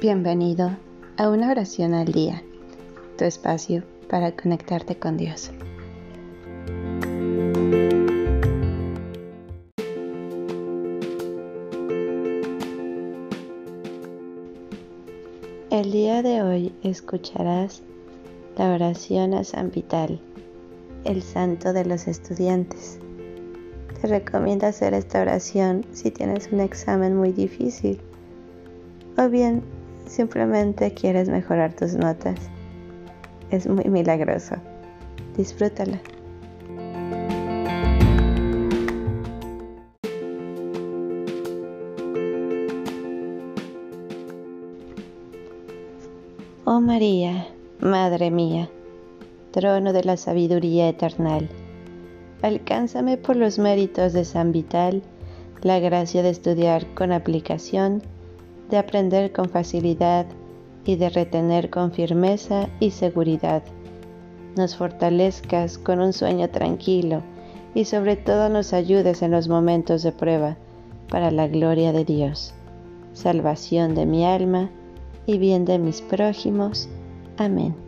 Bienvenido a una oración al día, tu espacio para conectarte con Dios. El día de hoy escucharás la oración a San Vital, el santo de los estudiantes. Te recomiendo hacer esta oración si tienes un examen muy difícil o bien simplemente quieres mejorar tus notas. Es muy milagroso. Disfrútala. Oh María, Madre mía, trono de la sabiduría eternal, alcánzame por los méritos de San Vital la gracia de estudiar con aplicación de aprender con facilidad y de retener con firmeza y seguridad. Nos fortalezcas con un sueño tranquilo y sobre todo nos ayudes en los momentos de prueba para la gloria de Dios, salvación de mi alma y bien de mis prójimos. Amén.